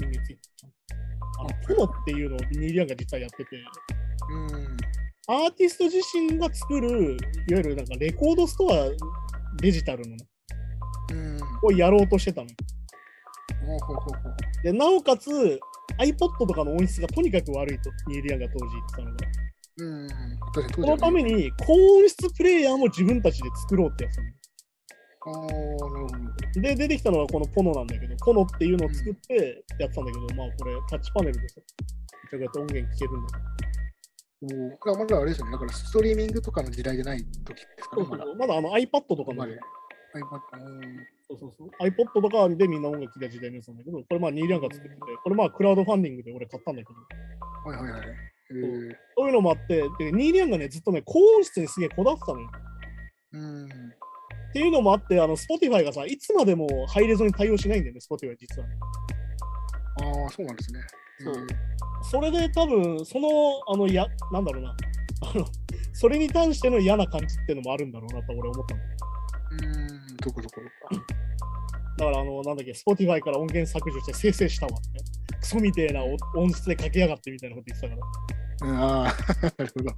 今、についてあの、ポノっていうのをニール・ヤングが実はやってて、うん。アーティスト自身が作る、いわゆるなんかレコードストアデジタルのね、うん。をやろうとしてたの。ほうほうほうほう。で、なおかつ iPod とかの音質がとにかく悪いと、ニール・ヤンが当時言ってたのが。うん。そのために高音質プレイヤーも自分たちで作ろうってやつ。で、出てきたのがこのポノなんだけど、ポノっていうのを作ってやってたんだけど、まあこれタッチパネルでさ、こうやって音源聞けるんだよ。おーだからまだあれですよね、だからストリーミングとかの時代じゃない時ですかね、まだ。あの iPad とかも、まだ iPad、うんそうそうそう iPod とかでみんな音楽聴いた時代のやつなんだけど、これまあニーリアンが作ってて、これまあクラウドファンディングで俺買ったんだけど、はいはいはい。えー、そういうのもあって、でニーリアンがね、ずっとね、高音質にすげえこだわってたのよ。うん。っていうのもあって、あの、Spotify がさ、いつまでもハイレゾに対応しないんだよね、Spotify 実はね。ああ、そうなんですね。そうそれで多分、その、あの、や、なんだろうな、あの、それに関しての嫌な感じっていうのもあるんだろうなと俺思ったの。えー、うん、どこどこ。だから、あの、なんだっけ、Spotify から音源削除して生成したわって。クソみてえなお音質で書きやがってみたいなこと言ってたから。うん、ああ、なるほど。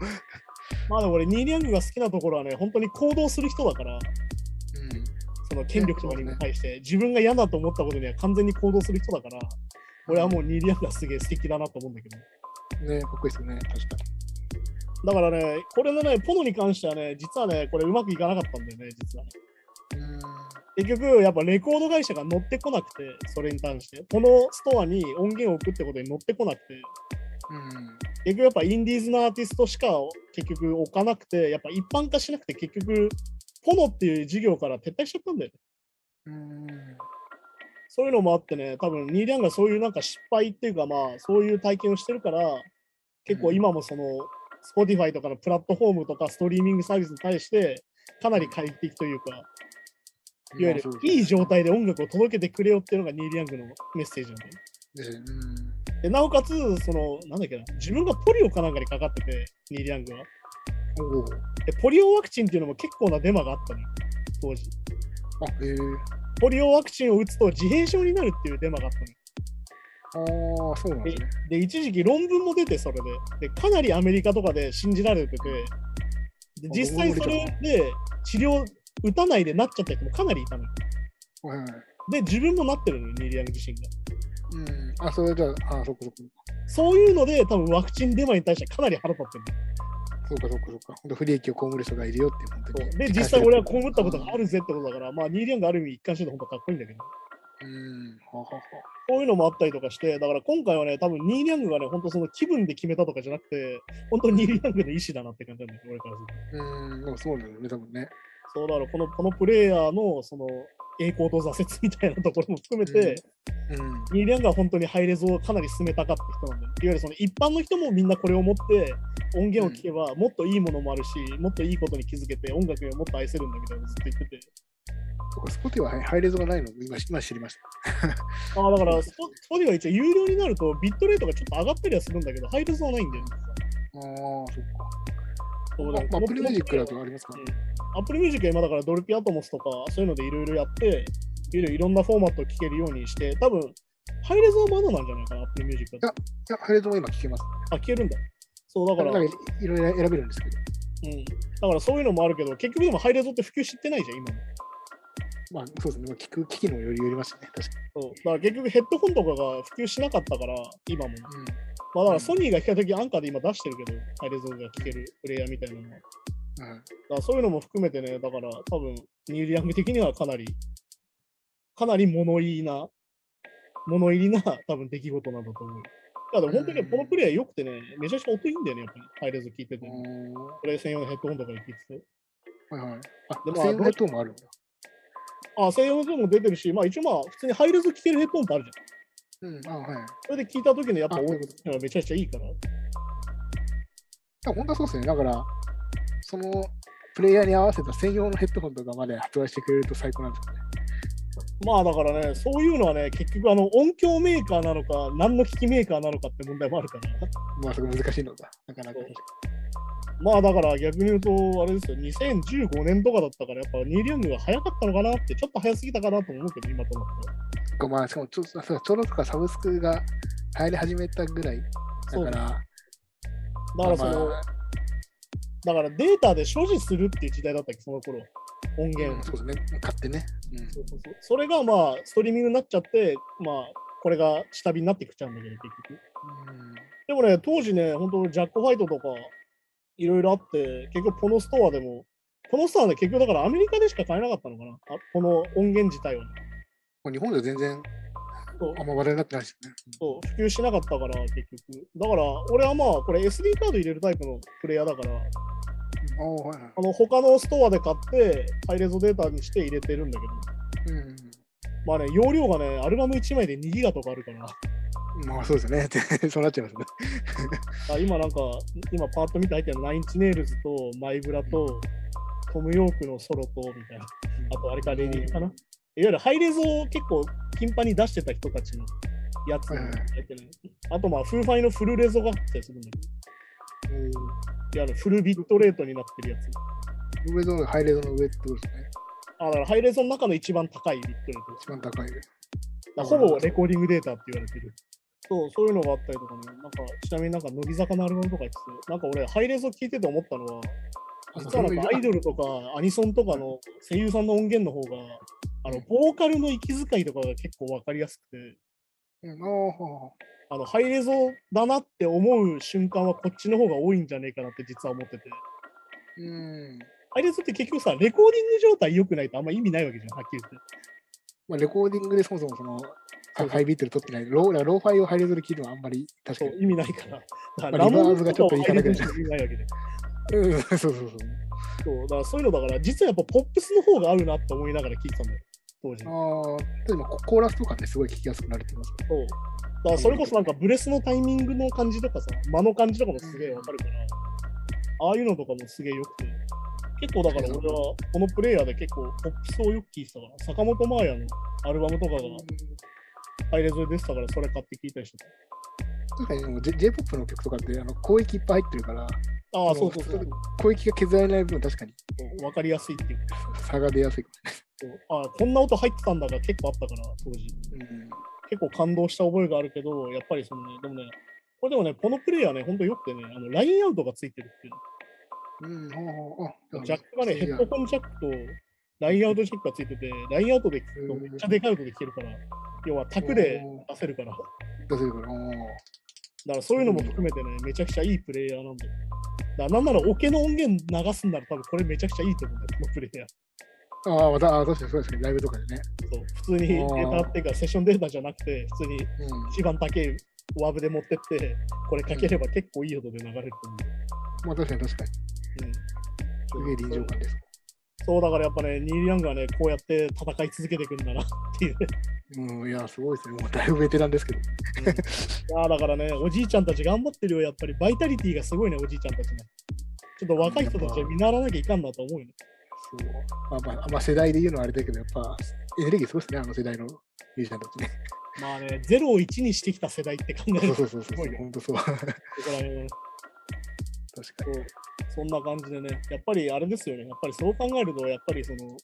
まあでも俺、ニーリアングが好きなところはね、本当に行動する人だから、うん。その権力とかにも対して、自分が嫌だと思ったことには完全に行動する人だから、俺はもうニーリアングがすげえ素敵だなと思うんだけど。ねかっこいいですよね、確かだからね、これのね、ポノに関してはね、実はね、これうまくいかなかったんだよね、実はね。結局、やっぱレコード会社が乗ってこなくて、それに関して。このストアに音源を置くってことに乗ってこなくて、うん。結局やっぱインディーズのアーティストしか結局置かなくて、やっぱ一般化しなくて、結局、ポノっていう事業から撤退しちゃったんだよね。うん。そういうのもあってね、多分ニーリャンがそういうなんか失敗っていうか、まあ、そういう体験をしてるから、結構今もその、Spotify とかのプラットフォームとかストリーミングサービスに対して、かなり快適というか、いわゆるいい状態で音楽を届けてくれよっていうのがニール・ヤングのメッセージなんだよね。で。でなおかつ、その、なんだっけな、自分がポリオかなんかにかかってて、ニーリ・ヤングは。で、ポリオワクチンっていうのも結構なデマがあったのよ、当時。あ、へえ。ポリオワクチンを打つと自閉症になるっていうデマがあったのよ。ああ、そうなんですね。で、一時期論文も出て、それで。で、かなりアメリカとかで信じられてて、であ実際それで治療打たないでなっちゃった人もかなりいたのよ。はいはい。で、自分もなってるのよ、ニーリアング自身が。うん。あ、それじゃあ、あ、そっかそっか。そういうので、多分ワクチンデマに対してかなり腹立ってるそうかそうかそうか。本当不利益を被る人がいるよっていう、本当に。で、実際俺は被ったことがあるぜってことだから、まあ、ニーリアングある意味一貫してて本当かっこいいんだけど、うん。ははは。こういうのもあったりとかして、だから今回はね、多分ニーリアングがね、本当その気分で決めたとかじゃなくて、本当にニーリアングの意思だなって感じなんだよ、俺からすると。うん。でもそうだよね、多分ね。そうだからこの、このプレイヤーのその栄光と挫折みたいなところも含めて、うん。ニーリアングは本当にハイレゾをかなり進めたかった人なんだよ。いわゆるその一般の人もみんなこれを持って音源を聴けばもっといいものもあるし、もっといいことに気づけて音楽をもっと愛せるんだみたいなのずっと言ってて。そっか、スポティはハイレゾがないの？今今知りました。ああだからスポ、スポティは一応有料になるとビットレートがちょっと上がったりはするんだけど、ハイレゾはないんだよね。ああ、そっか。そうだまあ、アップルミュージックだとありますかアップルミュージックは今だからドルビーアトモスとかそういうのでいろいろやって、いろいろいろんなフォーマットを聴けるようにして、多分ハイレゾはまだなんじゃないかな、アップルミュージックだと。いや、ハイレゾも今聞けます。あ、聞けるんだ。そうだから、いろいろ選べるんですけど。うん、だからそういうのもあるけど、結局でもハイレゾって普及してないじゃん、今も。まあ、そうですね。まあ、聞く機器のよりよりますよね。確かそうだから結局ヘッドホンとかが普及しなかったから、今も。に。まあだからソニーが比較的安価で今出してるけど、ハイレゾが聴けるプレイヤーみたいなのは。だうん。はい。からそういうのも含めてね、だから多分、ニール・ヤング的にはかなり、かなり物言いな、物入りな多分出来事なんだと思う。だから本当にねこのプレイヤー良くてね、めちゃくちゃ音いいんだよね、やっぱり。ハイレゾ聴いてて。これ専用のヘッドホンとかで聴いてて。はいはい。あ、でも専用ヘッドホンもあるんだ。あ、専用のヘッドホンも出てるし、まあ一応まあ普通にハイレゾ聴けるヘッドホンってあるじゃん。うん。あ、はい。それで聞いた時のやっぱ音あそういうことがめちゃくちゃいいから。あ本当はそうですね。だから、そのプレイヤーに合わせた専用のヘッドホンとかまで発売してくれると最高なんですよね。まあだからね、そういうのはね、結局あの音響メーカーなのか、何の機器メーカーなのかって問題もあるから。まあ、そこ難しいのだ。なかなか。まあだから逆に言うと、あれですよ、2015年とかだったから、やっぱニーリアングが早かったのかなって、ちょっと早すぎたかなと思うけど、今となったら。そっかまあ、しかもちょそうちょうどとかサブスクが入り始めたぐらいだから、だからその、まあだからデータで所持するっていう時代だったっけ、その頃。音源を。そうですね。買ってね。うんそうそうそうそれがまあ、ストリーミングになっちゃって、まあ、これが下火になってきちゃうんだけど、結局。でもね、当時ね、本当ジャック・ホワイトとか、いろいろあって、結局このストアでも、このストアで結局だからアメリカでしか買えなかったのかな、あこの音源自体は日本では全然あんま話題になってないですよね。そう普及しなかったから、結局。だから、俺はまあ、これ SD カード入れるタイプのプレイヤーだから、ああ、はいはい。あの他のストアで買って、ハイレゾデータにして入れてるんだけど、うんまあね、容量がね、アルバム1枚で2ギガとかあるから、まあそうですね。そうなっちゃいますね。あ今なんか、今パーッと見て入ってるナインチネイルズとマイブラと、トム・ヨークのソロと、みたいな。あと、あれか、レディーかな。いわゆるハイレゾを結構頻繁に出してた人たちのやつが入ってる。あと、まあ、フーファイのフルレゾがあったりするんだけど、いわゆるフルビットレートになってるやつ。上のハイレゾの上ってことですね。あ、だからハイレゾの中の一番高いビットレート。一番高い。ほぼレコーディングデータって言われてる。そう、そういうのがあったりとかね。なんか、ちなみになんか、乃木坂のアルバムとか言ってて、なんか俺、ハイレゾ聞いてて思ったのは、実はなんかアイドルとかアニソンとかの声優さんの音源の方が、あの、ボーカルの息遣いとかが結構わかりやすくて、うん、あの、ハイレゾだなって思う瞬間はこっちの方が多いんじゃねえかなって実は思ってて。うん。ハイレゾって結局さ、レコーディング状態良くないとあんま意味ないわけじゃん、はっきり言って。まあ、レコーディングでそもそもその、そうハイビットで録ってない。ローローファイをハイレゾで聞いてもあんまり確かに。意味ないから。まあリバーブがちょっといいかなぐらいラモーンとかをハイレゾに意味ないわけで。うん、そうそうそう。そう、だからそういうのだから、実はやっぱポップスの方が合うなって思いながら聞いてたんだよ、当時。ああ、でもココーラスとかね、すごい聞きやすくなるって言いますね。そう。だからそれこそなんかブレスのタイミングの感じとかさ、間の感じとかもすげえわかるから、ああいうのとかもすげえ良くて。結構だから俺はこのプレイヤーで結構ポップスをよく聞いてたから、坂本真綾のアルバムとかがハイレゾで出てたからそれ買って聞いたりしてた。確かにでも J- J-POP の曲とかってあの広域いっぱい入ってるから、ああ、そうそうそう。広域が削られない分、確かにわかりやすいっていうか。差が出やすいああ、こんな音入ってたんだが結構あったから、当時。もね。結構感動した覚えがあるけど、やっぱりそのね、でもね、これでもね、このプレイヤーね、ほんとよくてね、あのラインアウトがついてるっていう。うん。ジャックがね、ヘッドホンジャックとラインアウトジャックがついてて、ラインアウトで聞くとめっちゃでかい音で聞けるから、要はタクで出せるから、出せるから。おーらそういうのも含めてね、めちゃくちゃいいプレイヤーなんだよ。だからなんならオケの音源流すんなら多分これめちゃくちゃいいと思うんだよ、このプレイヤー。ああ、確かにそうですね。ライブとかでね。そう普通にデータっていうか、セッションデータじゃなくて、普通にうん。一番高いワーブで持ってって、これかければ結構いい音で流れると思う。まあ確かに確かに。うんすげえ臨場感です。そうだからやっぱね、ニール・ヤングはね、こうやって戦い続けていくんだなっていう。うん、いや、すごいですね。もうだいぶベテランですけど。いやーだからね、おじいちゃんたち頑張ってるよ、やっぱり。バイタリティがすごいね、おじいちゃんたちね。ちょっと若い人たちは見習わなきゃいかんなと思うよね。そう。まあまあ、まあ、世代で言うのはあれだけど、やっぱ、エネルギーすごいですね、あの世代のミュージシャンたちね。まあね、0を1にしてきた世代って考えそうると、そうそうそう。すごいね。本当そう。こ確こら辺はねかに。そんな感じでね、やっぱりあれですよね、やっぱりそう考えると、やっぱりその、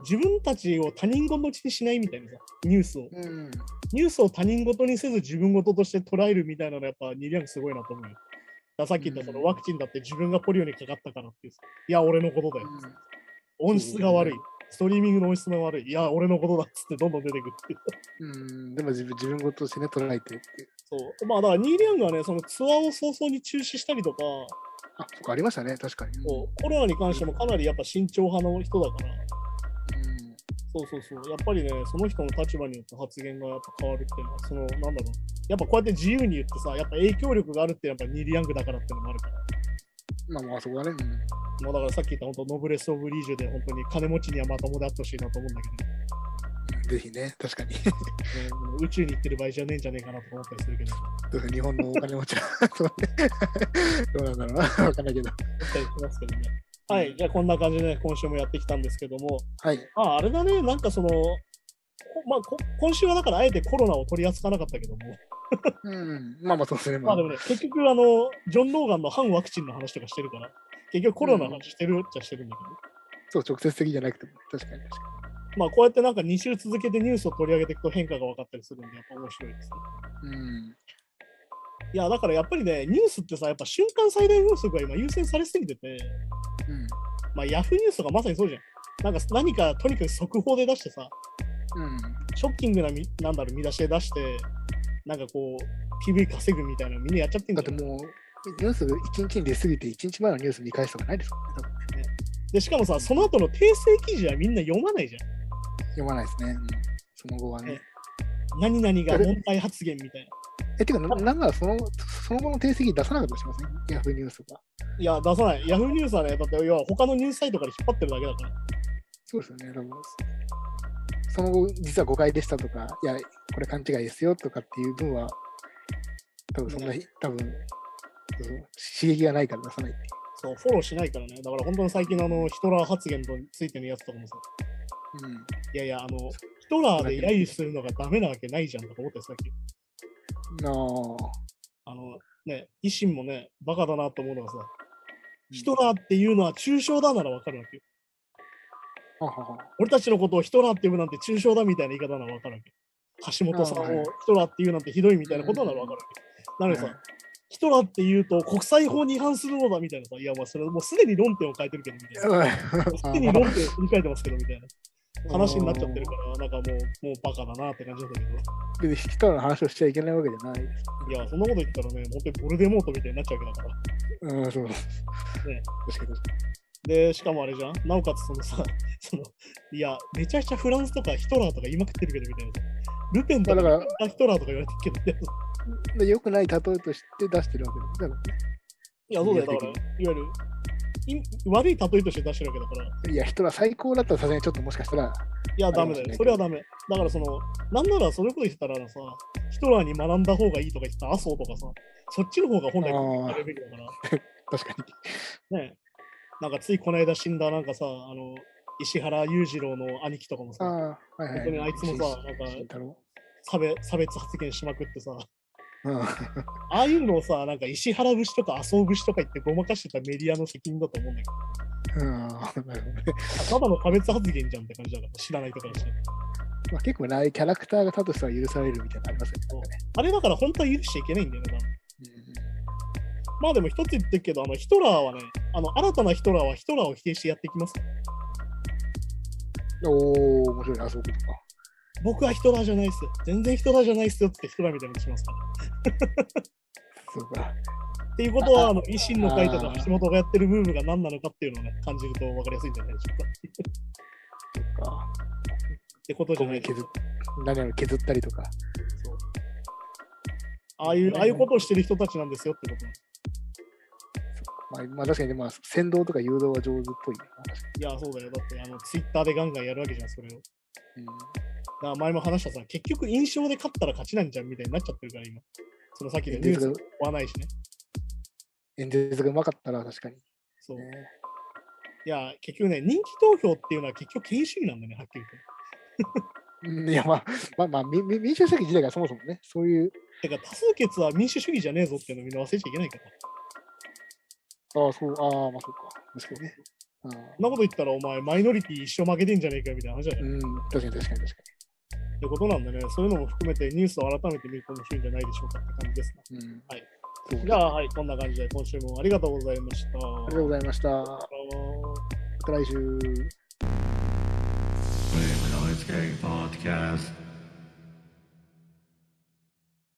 自分たちを他人事にしないみたいなさ、ニュースを。うん。ニュースを他人事にせず自分事として捉えるみたいなのやっぱニーリアングすごいなと思うよ。ださっき言ったそのうんワクチンだって自分がポリオにかかったからっていうさいや、俺のことだよ。音質が悪い。ストリーミングの音質が悪い。いや、俺のことだっつってどんどん出てくるっていう。うん。でも自分自分ごとしてね、捉えてっていう。そう。まあだからニーリアングはね、そのツアーを早々に中止したりとか、あ、そっか、ありましたね、確かに。そうコロナに関してもかなりやっぱ慎重派の人だから、うん。そうそうそう。やっぱりね、その人の立場によって発言がやっぱ変わるっていうのは、その、なんだろう。やっぱこうやって自由に言ってさ、やっぱ影響力があるってやっぱニーリアングだからっていうのもあるから。まあまあ、そこはね。うん。もうだからさっき言った本当ノブレス・オブ・リージュで本当に金持ちにはまともであってほしいなと思うんだけぜひね、確かに。宇宙に行ってる場合じゃねえんじゃねえかなとか思ったりするけど、ど日本のお金持ちは、そうね。どうなんだろうな、わかんないけど。ますけどね。はい、じゃあこんな感じで、ね、今週もやってきたんですけども、はい。ああ、あれだね、なんかその、こまあ、こ今週はだからあえてコロナを取り扱わなかったけども、うん。まあまあ、そうですね。まあまあでもね、結局あの、ジョン・ローガンの反ワクチンの話とかしてるから、結局コロナの話してるっちゃしてるんだけど、そう、直接的じゃなくても、確かに確かまあこうやってなんか2週続けてニュースを取り上げていくと変化が分かったりするんで、やっぱ面白いですね。に。うん。いや、だからやっぱりね、ニュースってさ、やっぱ瞬間最大風速が今優先されすぎてて、うん。まあヤフーニュースとかまさにそうじゃん。なんか何かとにかく速報で出してさ、うん。ショッキングなみなんだろう見出しで出して、なんかこう、PV 稼ぐみたいなのみんなやっちゃってんだよ。だってもう、ニュース1日に出過ぎて、1日前のニュース見返すとかないですもんね。多分で、しかもさ、その後の訂正記事はみんな読まないじゃん。読まないですね。うん、その後はね。何々が問題発言みたいな。え、てか、ななんならそのその後の定石出さなかったりしません？ヤフーニュースとか。いや、出さない。ヤフーニュースはね、だって要は他のニュースサイトから引っ張ってるだけだから。そうですよね。多分その後、実は誤解でしたとか、いや、これ勘違いですよとかっていう分は、多分そんな、多分刺激がないから出さないそう、フォローしないからね。だから本当に最近のあのヒトラー発言とついてのやつとかもさ、う。うん。いやいや、あの、ヒトラーで揶揄するのがダメなわけないじゃんとか思ってさっき。なあ。あの、ね、維新もね、バカだなと思うのがさ、ヒトラーっていうのは抽象だならわかるわけよ。俺たちのことをヒトラーって呼ぶなんて抽象だみたいな言い方ならわかるわけ。橋本さんをあはいヒトラーって言うなんてひどいみたいなことならわかるわけ。なのでさ、はいヒトラーって言うと国際法に違反するのだみたいなさ、いや、まあそれもうすでに論点を変えてるけどみたいな。すでに論点を振り返ってますけどみたいな話になっちゃってるから、なんかもう、もうバカだなって感じなんだけど。で、ヒトラーの話をしちゃいけないわけじゃないです。いや、そんなこと言ったらね、本当にボルデモートみたいになっちゃうわけだから。うん、そう。ね確かに確かで、しかもあれじゃん？なおかつそのさ、その、いや、めちゃくちゃフランスとかヒトラーとか言いまくってるけどみたいなさ。ルペンとかヒトラーとか言われてるけど、に。で、良くない例えとして出してるわけ。だからいや、そうだよ。だから、いわゆる、い悪い例えとして出してるわけだから、いや、ヒトラー最高だったらさすがにちょっともしかしたら、いや、ダメだよ。それはダメ。だから、その、なんならそれこと言ってたらさ、ヒトラーに学んだ方がいいとか言ってた麻生とかさ、そっちの方が本来あーレベルだから、確かに。ね。なんかついこの間死んだなんかさ、あの、石原裕次郎の兄貴とかもさ、はいはい。本当にあいつもさなんか差別差別発言しまくってさ、うん。ああいうのをさ、なんか石原節とか麻生節とか言ってごまかしてたメディアの責任だと思うんだけどね。ど、ただの差別発言じゃんって感じだから、知らない人からして。まあ、結構ね、ああいうキャラクターが立としたら許されるみたいなのありますよね。あれだから本当は許しちゃいけないんだよね、多分まあでも一つ言ってるけど、あのヒトラーはね、あの新たなヒトラーはヒトラーを否定してやっていきます。うん、おー、面白いな、そういうことか。僕はヒトラーじゃないっすよ。全然ヒトラーじゃないっすよってヒトラーみたいなことしますから。そうか。っていうことは、あの維新の会とか橋本がやってるムーブが何なのかっていうのをね、感じると分かりやすいんじゃないでしょうか。そうか。ってことじゃない削っ何やら削ったりとか。そうああいう、ああいうことをしてる人たちなんですよってことなんですまあ、まあ、確かにね、まあ、先導とか誘導は上手っぽいね。いや、そうだよ。だって、あの、ツイッターでガンガンやるわけじゃん、それを。だかにら前も話したさ、結局印象で勝ったら勝ちなんじゃんみたいになっちゃってるから、今。そのさっきうん、でニュース追わないしね。演説がうまかったら確かに。そう。ねいや、結局ね、人気投票っていうのは結局権威主義なんだよね、はっきり言って。うんいや、まあ、まあ、まあ、民主主義自体がそもそもね、そういう、てか、多数決は民主主義じゃねえぞっていうのみんな忘れちゃいけないから。ああ、そう、ああ、まあそうか。確かにね。そんなこと言ったら、お前、マイノリティ一生負けてんじゃねえかみたいな話じゃない、っうん、確かに確かに確かてことなんでね、そういうのも含めてニュースを改めて見ると面白いんじゃないでしょうかって感じですね。に。うん、はい。そうじゃあ、はい、こんな感じで今週もありがとうございました。ありがとうございました。まあのーた来週。Podcast.